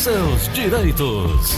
seus direitos.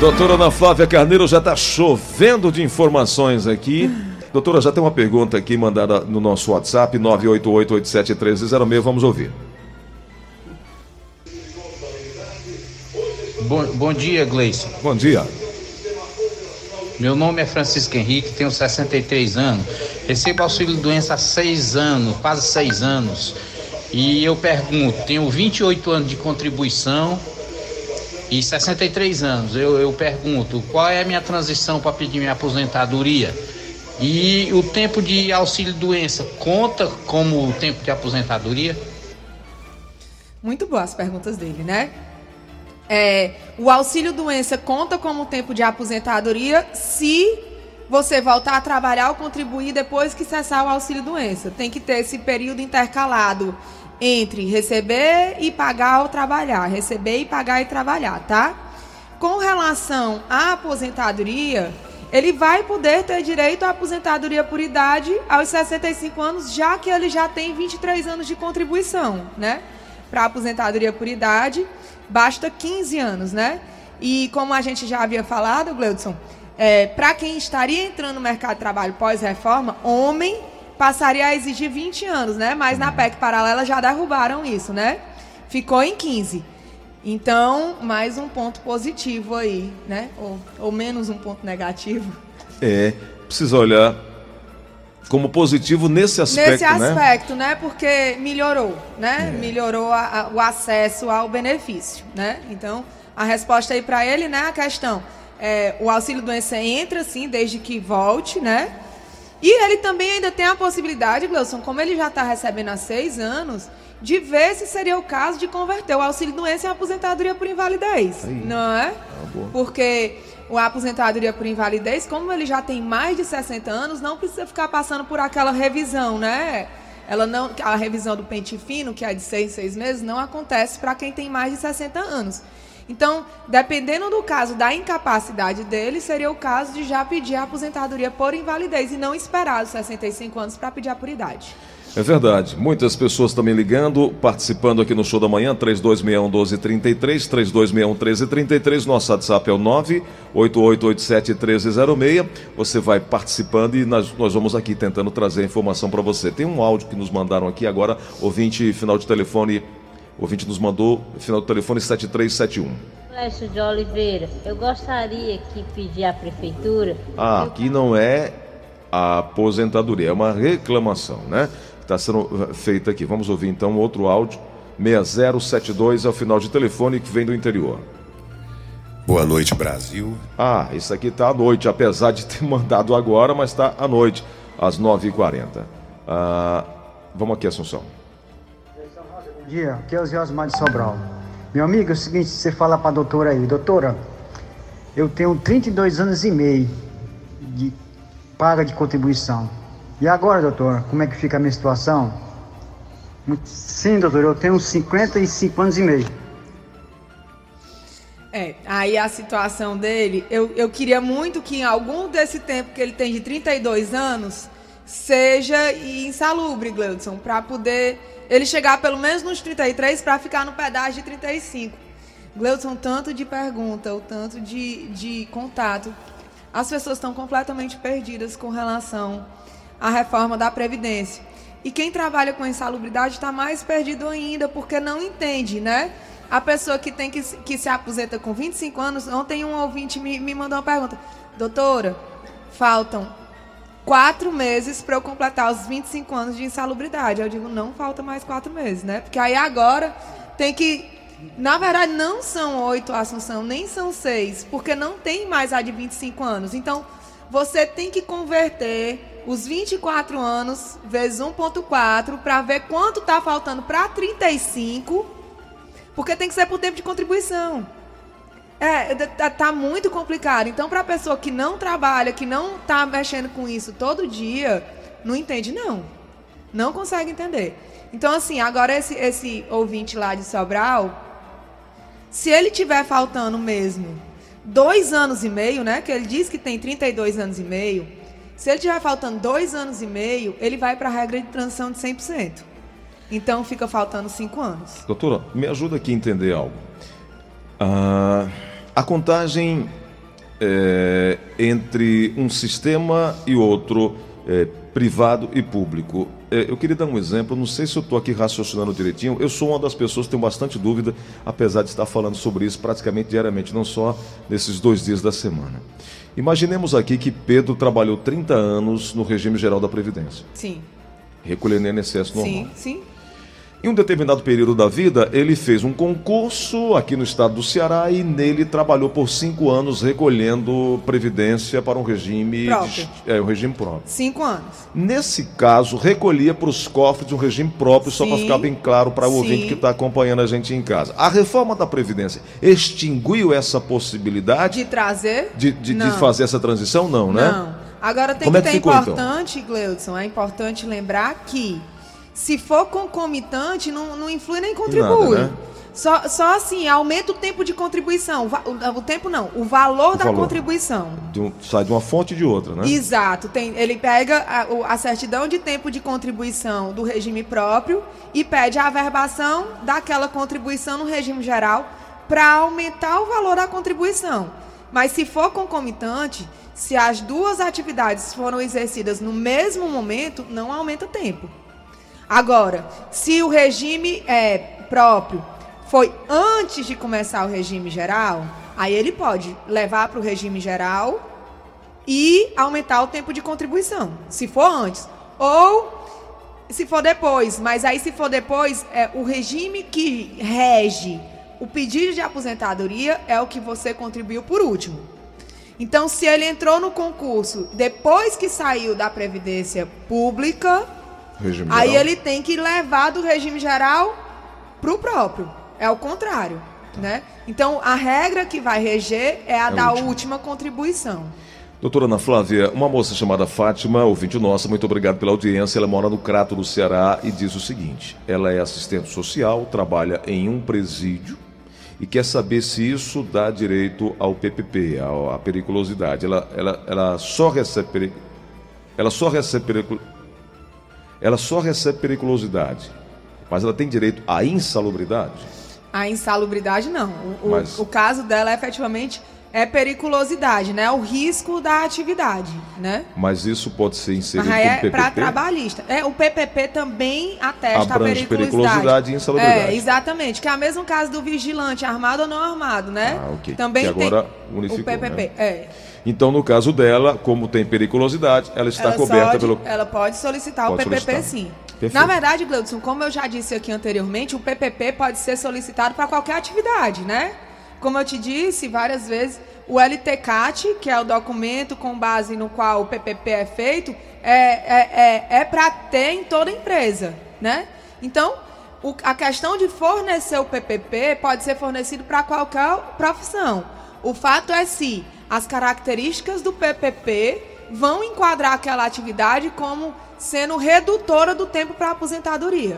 Doutora Ana Flávia Carneiro, já está chovendo de informações aqui. Doutora, já tem uma pergunta aqui mandada no nosso WhatsApp, 988-871306. Vamos ouvir. Bom, bom dia, Gleison. Bom dia. Meu nome é Francisco Henrique, tenho 63 anos. Recebo auxílio doença há seis anos, quase seis anos. E eu pergunto, tenho 28 anos de contribuição e 63 anos. Eu, eu pergunto, qual é a minha transição para pedir minha aposentadoria? E o tempo de auxílio doença conta como o tempo de aposentadoria? Muito boas as perguntas dele, né? É, o auxílio doença conta como tempo de aposentadoria se você voltar a trabalhar ou contribuir depois que cessar o auxílio doença. Tem que ter esse período intercalado entre receber e pagar ou trabalhar, receber e pagar e trabalhar, tá? Com relação à aposentadoria, ele vai poder ter direito à aposentadoria por idade aos 65 anos, já que ele já tem 23 anos de contribuição, né? Para aposentadoria por idade, basta 15 anos, né? E como a gente já havia falado, Gleudson, é, para quem estaria entrando no mercado de trabalho pós-reforma, homem passaria a exigir 20 anos, né? Mas na PEC paralela já derrubaram isso, né? Ficou em 15. Então, mais um ponto positivo aí, né? Ou, ou menos um ponto negativo. É, precisa olhar como positivo nesse aspecto, Nesse aspecto, né? né? Porque melhorou, né? É. Melhorou a, a, o acesso ao benefício, né? Então, a resposta aí para ele, né? A questão, é, o auxílio doença entra, sim, desde que volte, né? E ele também ainda tem a possibilidade, Gleuson, como ele já está recebendo há seis anos, de ver se seria o caso de converter o auxílio doença em aposentadoria por invalidez. Aí. Não é? Ah, Porque o aposentadoria por invalidez, como ele já tem mais de 60 anos, não precisa ficar passando por aquela revisão, né? Ela não, a revisão do pente fino, que é de seis meses, não acontece para quem tem mais de 60 anos. Então, dependendo do caso da incapacidade dele, seria o caso de já pedir a aposentadoria por invalidez e não esperar os 65 anos para pedir a por idade. É verdade. Muitas pessoas também ligando, participando aqui no show da manhã, 3261-1233, 3261-1333. Nosso WhatsApp é o 98887-1306. Você vai participando e nós, nós vamos aqui tentando trazer a informação para você. Tem um áudio que nos mandaram aqui agora, ouvinte, final de telefone o ouvinte nos mandou, final do telefone 7371. Flecha de Oliveira, eu gostaria que pedir à prefeitura. Ah, aqui não é a aposentadoria, é uma reclamação, né? Está sendo eh, feita aqui. Vamos ouvir então outro áudio. 6072 é o final de telefone que vem do interior. Boa noite, Brasil. Ah, isso aqui está à noite, apesar de ter mandado agora, mas está à noite, às 9h40. Ah, vamos aqui, Assunção dia, aqui é o Zé Osmar de Sobral. Meu amigo, é o seguinte, você fala para a doutora aí, doutora, eu tenho 32 anos e meio de paga de contribuição. E agora, doutor, como é que fica a minha situação? Sim, doutor, eu tenho 55 anos e meio. É, aí a situação dele, eu, eu queria muito que em algum desse tempo que ele tem de 32 anos, seja insalubre, Gleudson, para poder ele chegar pelo menos nos 33 para ficar no pedágio de 35. Gleudson, tanto de pergunta, o tanto de, de contato. As pessoas estão completamente perdidas com relação à reforma da Previdência. E quem trabalha com insalubridade está mais perdido ainda, porque não entende, né? A pessoa que tem que, que se aposenta com 25 anos, ontem um ouvinte me, me mandou uma pergunta. Doutora, faltam quatro meses para eu completar os 25 anos de insalubridade. Eu digo, não falta mais quatro meses, né? Porque aí agora tem que. Na verdade, não são oito Assunção, nem são seis, porque não tem mais a de 25 anos. Então, você tem que converter os 24 anos vezes 1,4 para ver quanto está faltando para 35, porque tem que ser por tempo de contribuição. É, tá, tá muito complicado. Então, para a pessoa que não trabalha, que não tá mexendo com isso todo dia, não entende, não. Não consegue entender. Então, assim, agora esse, esse ouvinte lá de Sobral, se ele tiver faltando mesmo dois anos e meio, né? Que ele diz que tem 32 anos e meio. Se ele tiver faltando dois anos e meio, ele vai para a regra de transição de 100%. Então fica faltando cinco anos. Doutora, me ajuda aqui a entender algo. Ah, a contagem é, entre um sistema e outro, é, privado e público. É, eu queria dar um exemplo, não sei se eu estou aqui raciocinando direitinho. Eu sou uma das pessoas que tem bastante dúvida, apesar de estar falando sobre isso praticamente diariamente, não só nesses dois dias da semana. Imaginemos aqui que Pedro trabalhou 30 anos no regime geral da Previdência, Sim. recolhendo INSS normal. Sim, sim. Em um determinado período da vida, ele fez um concurso aqui no estado do Ceará e nele trabalhou por cinco anos recolhendo previdência para um regime Próprio. de- é, um regime próprio. Cinco anos. Nesse caso, recolhia para os cofres de um regime próprio, só para ficar bem claro para o Sim. ouvinte que está acompanhando a gente em casa. A reforma da Previdência extinguiu essa possibilidade De trazer? de, de- de fazer essa transição? Não, né? Não. Agora tem Como é que que ter ficou, então? importante, Gleudson, é importante lembrar que se for concomitante, não, não influi nem contribui. né? Só, só assim, aumenta o tempo de contribuição. O, o- tempo não, o valor O da valor. contribuição. De um- sai de uma fonte e de outra, né? Exato. Tem, ele pega a, a certidão de tempo de contribuição do regime próprio e pede a averbação daquela contribuição no regime geral para aumentar o valor da contribuição. Mas se for concomitante, se as duas atividades foram exercidas no mesmo momento, não aumenta o tempo. Agora, se o regime é próprio foi antes de começar o regime geral, aí ele pode levar para o regime geral e aumentar o tempo de contribuição, se for antes. Ou se for depois, mas aí se for depois, é o regime que rege o pedido de aposentadoria é o que você contribuiu por último. Então, se ele entrou no concurso depois que saiu da previdência pública, Regime aí geral. ele tem que levar do regime geral pro próprio. É o contrário, né? Então, a regra que vai reger é a É o da último. última contribuição. Doutora Ana Flávia, uma moça chamada Fátima, ouvinte nossa, muito obrigado pela audiência. Ela mora no Crato do Ceará e diz o seguinte: ela é assistente social, trabalha em um presídio e quer saber se isso dá direito ao PPP, à periculosidade. Ela, ela, ela só recebe ela só recebe ela só recebe periculosidade, mas ela tem direito à insalubridade. A insalubridade, não. O, o- Mas- o caso dela, efetivamente, é periculosidade, né? O risco da atividade, né? Mas isso pode ser Mas inserido como é para trabalhista. É, o PPP também atesta Abrange a periculosidade. periculosidade e insalubridade. É, exatamente. Que é o mesmo caso do vigilante, armado ou não armado, né? Ah, ok. Também Que tem agora o unificou, PPP. né? É. Então, no caso dela, como tem periculosidade, ela está ela, coberta pelo. ela pode solicitar Pode o PPP solicitar. sim. Perfeito. Na verdade, Gleudson, como eu já disse aqui anteriormente, o PPP pode ser solicitado para qualquer atividade, né? Como eu te disse várias vezes, o LTCAT, que é o documento com base no qual o PPP é feito, é, é, é, é para ter em toda empresa, né? Então, o- a questão de fornecer o PPP pode ser fornecido para qualquer profissão. O fato é se as características do PPP vão enquadrar aquela atividade como sendo redutora do tempo para aposentadoria.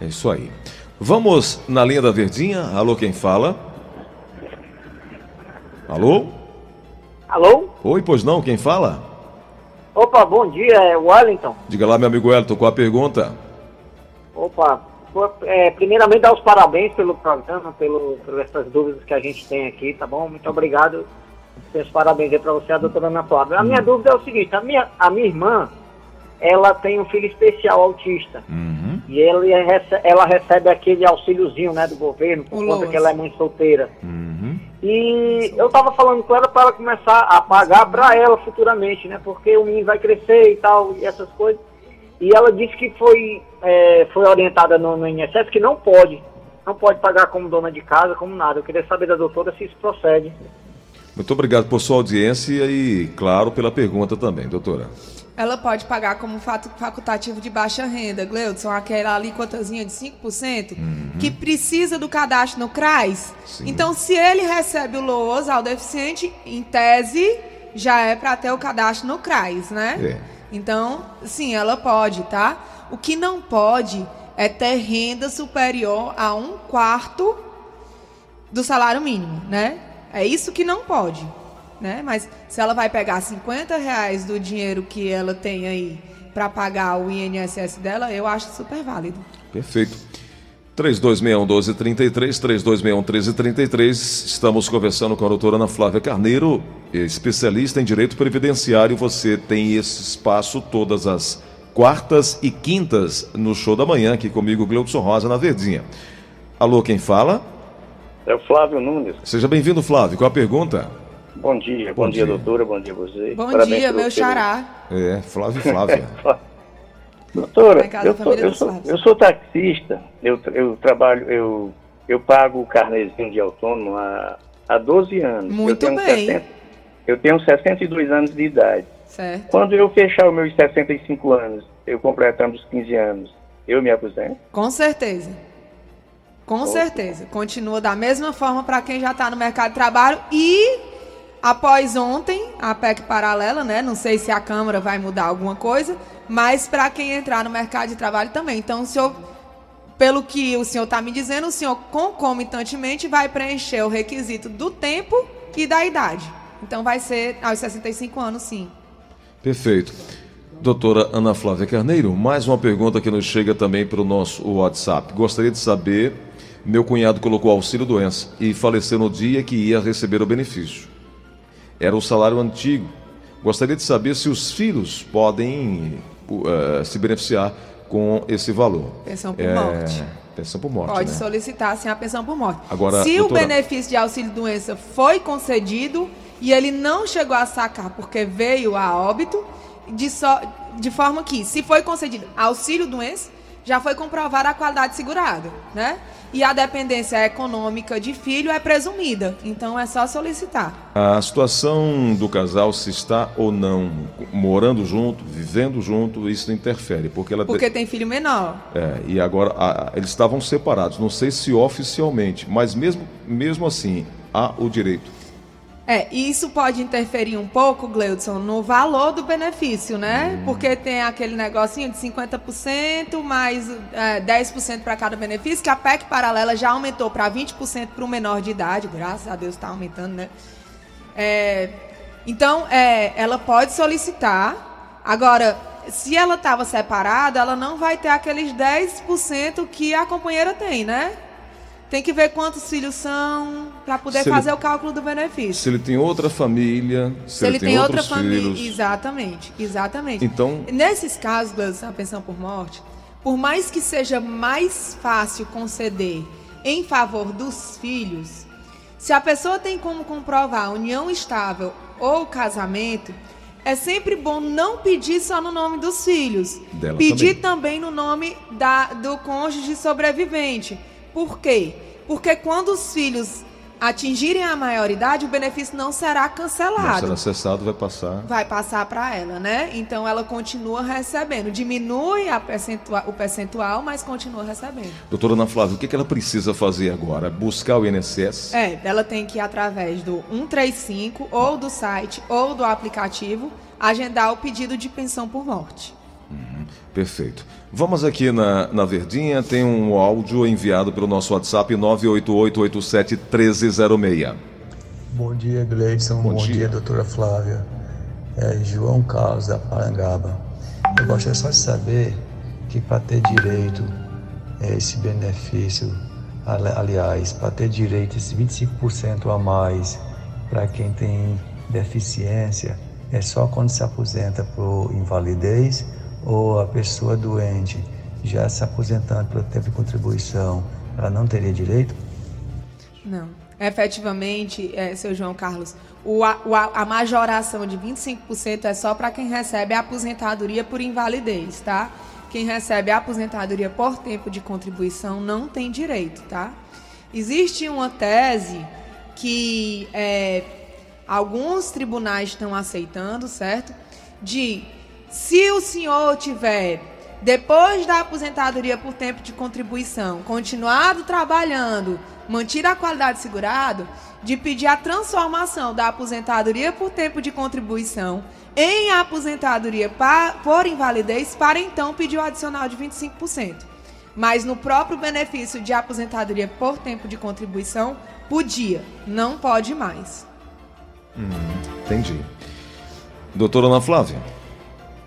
É isso aí. Vamos na linha da Verdinha. Alô, quem fala? Alô? Alô? Oi, pois não, quem fala? Opa, bom dia, é o Wellington. Diga lá, meu amigo Elton, qual a pergunta? Opa, é, primeiramente dar os parabéns pelo programa, pelo, por essas dúvidas que a gente tem aqui, tá bom? Muito obrigado. Meus parabéns aí pra você, a doutora Ana Flávia. A minha dúvida é o seguinte, a minha, a minha irmã, ela tem um filho especial autista. Uhum. E ele rece- ela recebe aquele auxíliozinho, né, do governo, por O conta que ela é mãe solteira. Uhum. E eu tava falando com ela para ela começar a pagar para ela futuramente, né? Porque o menino vai crescer e tal, e essas coisas. E ela disse que foi, é, foi orientada no, no INSS que não pode. Não pode pagar como dona de casa, como nada. Eu queria saber da doutora se isso procede. Muito obrigado por sua audiência e, claro, pela pergunta também, doutora. Ela pode pagar como fato facultativo de baixa renda, Gleudson, aquela alíquotazinha de 5%, que precisa do cadastro no CRAS. Sim. Então, se ele recebe o LOAS ao deficiente, em tese, já é para ter o cadastro no CRAS, né? É. Então, sim, ela pode, tá? O que não pode é ter renda superior a um quarto do salário mínimo, né? É isso que não pode. né? Mas se ela vai pegar 50 reais do dinheiro que ela tem aí para pagar o INSS dela, eu acho super válido. Perfeito. 3261-1233, 3261-1333. Estamos conversando com a doutora Ana Flávia Carneiro, especialista em direito previdenciário. Você tem esse espaço todas as quartas e quintas no show da manhã, aqui comigo, Gleudson Rosa, na Verdinha. Alô, quem fala? É o Flávio Nunes. Seja bem-vindo, Flávio. Qual a pergunta? Bom dia, bom, Bom dia, dia. doutora, bom dia a você. Bom Parabéns dia, meu xará. É, Flávio e Flávia. Doutora, eu, sou, eu, sou, eu sou taxista, eu, eu trabalho, eu, eu pago o carnezinho de autônomo há, há 12 anos. Muito eu tenho bem. 60 eu tenho 62 anos de idade. Certo. Quando eu fechar os meus 65 anos, eu completando os 15 anos, eu me aposento? Com certeza. Com certeza. Continua da mesma forma para quem já está no mercado de trabalho e após ontem, a PEC paralela, né? Não sei se a Câmara vai mudar alguma coisa, mas para quem entrar no mercado de trabalho também. Então, o senhor, pelo que o senhor está me dizendo, o senhor concomitantemente vai preencher o requisito do tempo e da idade. Então, vai ser aos 65 anos, sim. Perfeito. Doutora Ana Flávia Carneiro, mais uma pergunta que nos chega também pelo nosso WhatsApp. Gostaria de saber, meu cunhado colocou auxílio doença e faleceu no dia que ia receber o benefício. Era o salário antigo. Gostaria de saber se os filhos podem uh, se beneficiar com esse valor. Pensão por É, morte. Pensão por morte, Pode né? solicitar sem a pensão por morte. Agora, Se doutora- o benefício de auxílio doença foi concedido e ele não chegou a sacar porque veio a óbito, de, só, de forma que, se foi concedido auxílio doença, já foi comprovada a qualidade segurada, né? E a dependência econômica de filho é presumida, então é só solicitar. A situação do casal, se está ou não morando junto, vivendo junto, isso interfere, porque ela Porque tem filho menor. É, e agora a- eles estavam separados, não sei se oficialmente, mas mesmo, mesmo assim há o direito. É, e isso pode interferir um pouco, Gleudson, no valor do benefício, né? Porque tem aquele negocinho de 50% mais é, 10% para cada benefício, que a PEC paralela já aumentou para 20% para o menor de idade, graças a Deus está aumentando, né? É, então, é, ela pode solicitar. Agora, se ela estava separada, ela não vai ter aqueles 10% que a companheira tem, né? Tem que ver quantos filhos são para poder Se ele- fazer o cálculo do benefício. Se ele tem outra família, se, Se ele tem outra outros família. filhos. Exatamente, exatamente. Então- Nesses casos, Gleudson, a pensão por morte, por mais que seja mais fácil conceder em favor dos filhos, se a pessoa tem como comprovar a união estável ou casamento, é sempre bom não pedir só no nome dos filhos. Dela pedir também. no nome da, do cônjuge sobrevivente. Por quê? Porque quando os filhos atingirem a maioridade, o benefício não será Não cancelado será cessado, vai passar. vai passar para ela, né? Então ela continua recebendo. Diminui percentua- o percentual, mas continua recebendo. Doutora Ana Flávia, o que, que ela precisa fazer agora? Buscar o INSS? É, ela tem que ir através do 135 ou do site ou do aplicativo agendar o pedido de pensão por morte. Perfeito. Vamos aqui na, na Verdinha, tem um áudio enviado pelo nosso WhatsApp 988871306. Bom dia, Gleidson. Bom Bom, dia. dia. doutora Flávia. É João Carlos, da Parangaba. Eu gostaria só de saber que para ter direito a esse benefício, ali- aliás, para ter direito a esse 25% a mais para quem tem deficiência, é só quando se aposenta por invalidez ou a pessoa doente já se aposentando pelo tempo de contribuição, ela não teria direito? Não. Efetivamente, é, seu João Carlos, o, a, a majoração de 25% é só para quem recebe a aposentadoria por invalidez, tá? Quem recebe a aposentadoria por tempo de contribuição não tem direito, tá? Existe uma tese que é, alguns tribunais estão aceitando, certo? De se o senhor tiver, depois da aposentadoria por tempo de contribuição, continuado trabalhando, mantido a qualidade segurado, de pedir a transformação da aposentadoria por tempo de contribuição em aposentadoria por invalidez, para então pedir o adicional de 25%. Mas no próprio benefício de aposentadoria por tempo de contribuição, podia, não pode mais. Hum. Entendi. Doutora Ana Flávia,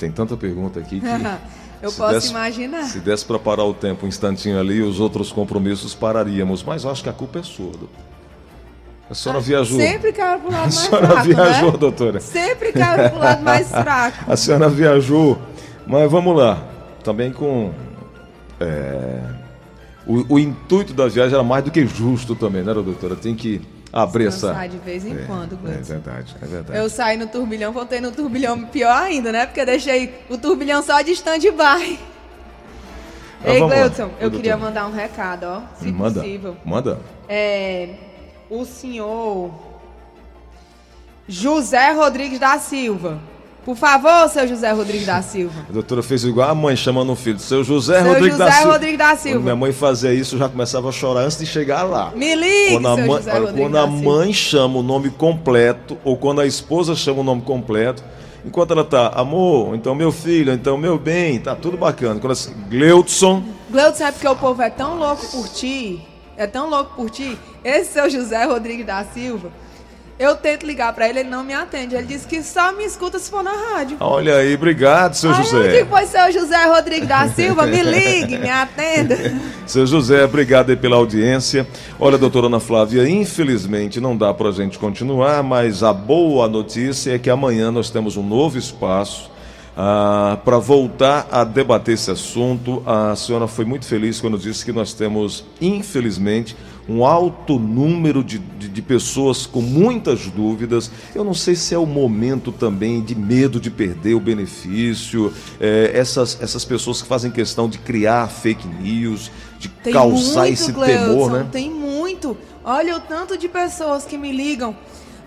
tem tanta pergunta aqui que. Eu se posso desse- imaginar. Se desse para parar o tempo um instantinho ali, os outros compromissos pararíamos. Mas acho que a culpa é sua. doutor. A senhora viajou. Ah, Sempre caiu pro lado A mais senhora fraco, viajou, né? doutora. Sempre caiu pro lado mais fraco. A senhora viajou. Mas vamos lá. Também com. é, o, o intuito da viagem era mais do que justo também, né, doutora? Tem que abrir essa. Descansar de vez em É, quando, É verdade, é verdade. Eu saí no turbilhão, voltei no turbilhão pior ainda, né? Porque eu deixei o turbilhão só de stand-by. Mas Ei, Oi, eu queria doutor. mandar um recado, ó, se Manda. possível. Manda. É, o senhor José Rodrigues da Silva. Por favor, seu José Rodrigues da Silva. A doutora fez igual a mãe chamando o filho. Seu José Seu Rodrigues da José Silva. Rodrigues da Silva. Quando minha mãe fazia isso, eu já começava a chorar antes de chegar lá. Me ligue, Quando a, seu mãe, José olha, quando da a mãe chama o nome completo, ou quando a esposa chama o nome completo, enquanto ela tá, amor, então meu filho, então meu bem, tá tudo bacana. Quando assim, Gleudson, Gleudson, é porque o povo é tão louco por ti, é tão louco por ti. Esse seu José Rodrigues da Silva, eu tento ligar pra ele, ele não me atende. Ele disse que só me escuta se for na rádio. olha aí, obrigado, seu Aí eu José. digo, pois seu José Rodrigues da Silva, me ligue, me atenda. Seu José, obrigado aí pela audiência. Olha, doutora Ana Flávia, infelizmente não dá para a gente continuar, mas a boa notícia é que amanhã nós temos um novo espaço para voltar a debater esse assunto. A senhora foi muito feliz quando disse que nós temos, infelizmente, um alto número de, de, de pessoas com muitas dúvidas. Eu não sei se é o momento também de medo de perder o benefício, eh, essas, essas pessoas que fazem questão de criar fake news, de Tem causar muito, esse temor, né? Tem muito. Olha o tanto de pessoas que me ligam.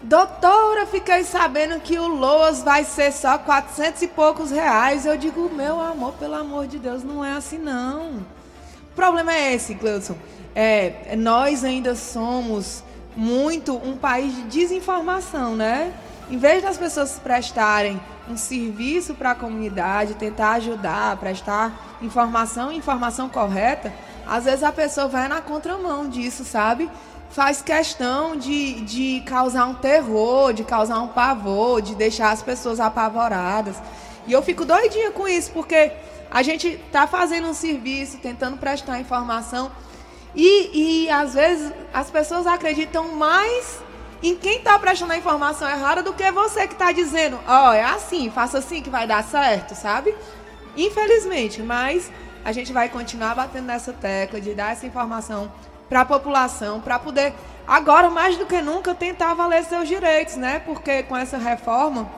Doutora, fiquei sabendo que o Loas vai ser só 400 e poucos reais. Eu digo, meu amor, pelo amor de Deus, não é assim não. O problema é esse, Gleudson. É, nós ainda somos muito um país de desinformação, né? Em vez das pessoas prestarem um serviço para a comunidade, tentar ajudar, prestar informação informação correta, às vezes a pessoa vai na contramão disso, sabe? Faz questão de, de causar um terror, de causar um pavor, de deixar as pessoas apavoradas. E eu fico doidinha com isso, porque a gente tá fazendo um serviço, tentando prestar informação, e, e às vezes as pessoas acreditam mais em quem está prestando a informação errada do que você que está dizendo, ó, é assim, faça assim que vai dar certo, sabe? Infelizmente, mas a gente vai continuar batendo nessa tecla de dar essa informação para a população, para poder, agora mais do que nunca, tentar valer seus direitos, né? Porque com essa reforma,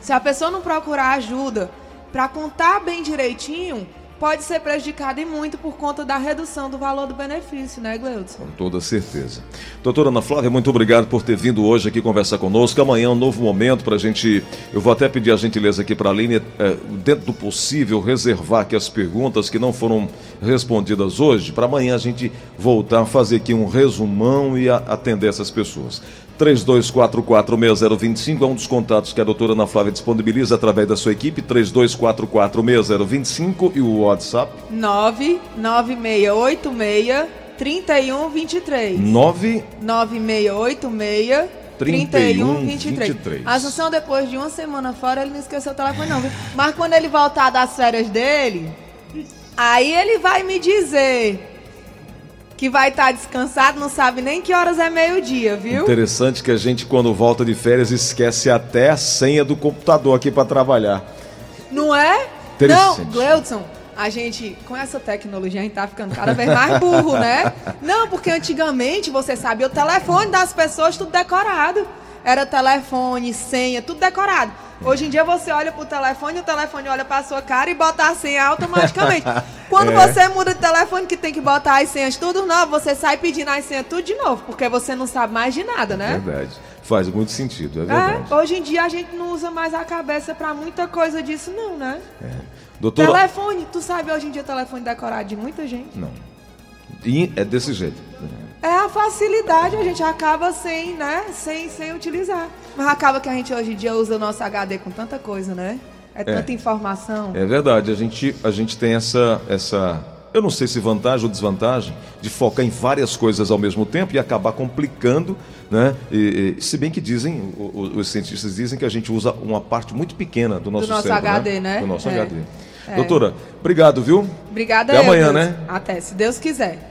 se a pessoa não procurar ajuda para contar bem direitinho, pode ser prejudicada e muito por conta da redução do valor do benefício, né, Gleudson? Com toda certeza. Doutora Ana Flávia, muito obrigado por ter vindo hoje aqui conversar conosco. Amanhã é um novo momento para a gente. Eu vou até pedir a gentileza aqui para a Aline, é, dentro do possível, reservar aqui as perguntas que não foram respondidas hoje, para amanhã a gente voltar a fazer aqui um resumão e a, atender essas pessoas. 32446025 é um dos contatos que a doutora Ana Flávia disponibiliza através da sua equipe, 32446025 e o WhatsApp 99686 3123. 9 9686 3123. 3123. A Assunção, depois de uma semana fora, ele não esqueceu o telefone, não. viu? Mas quando ele voltar das férias dele, aí ele vai me dizer que vai estar descansado, não sabe nem que horas é meio-dia, viu? Interessante que a gente, quando volta de férias, esquece até a senha do computador aqui para trabalhar. Não é? Não. Gleudson, a gente, com essa tecnologia, a gente tá ficando cada vez mais burro, né? Não, porque antigamente, você sabia o telefone das pessoas, tudo decorado. Era telefone, senha, tudo decorado. Hoje em dia você olha pro telefone, o telefone olha pra sua cara e bota a senha automaticamente. Quando É. você muda de telefone que tem que botar as senhas tudo novo, você sai pedindo as senhas tudo de novo, porque você não sabe mais de nada, né? Verdade. Faz muito sentido, é verdade. É, hoje em dia a gente não usa mais a cabeça pra muita coisa disso, não, né? Doutora. Telefone, tu sabe hoje em dia telefone decorado de muita gente? Não. E é desse jeito. É a facilidade, a gente acaba sem, né? Sem, sem utilizar. Mas acaba que a gente hoje em dia usa o nosso HD com tanta coisa, né? É tanta informação. É verdade. A gente, a gente tem essa, essa Eu não sei se vantagem ou desvantagem de focar em várias coisas ao mesmo tempo e acabar complicando, né? E, e, se bem que dizem, o- o- os cientistas dizem que a gente usa uma parte muito pequena do nosso, nosso cérebro, HD, né? Do nosso É. HD. É. Doutora, obrigado, viu? Obrigada, Até amanhã, Eudes. né? Até, se Deus quiser.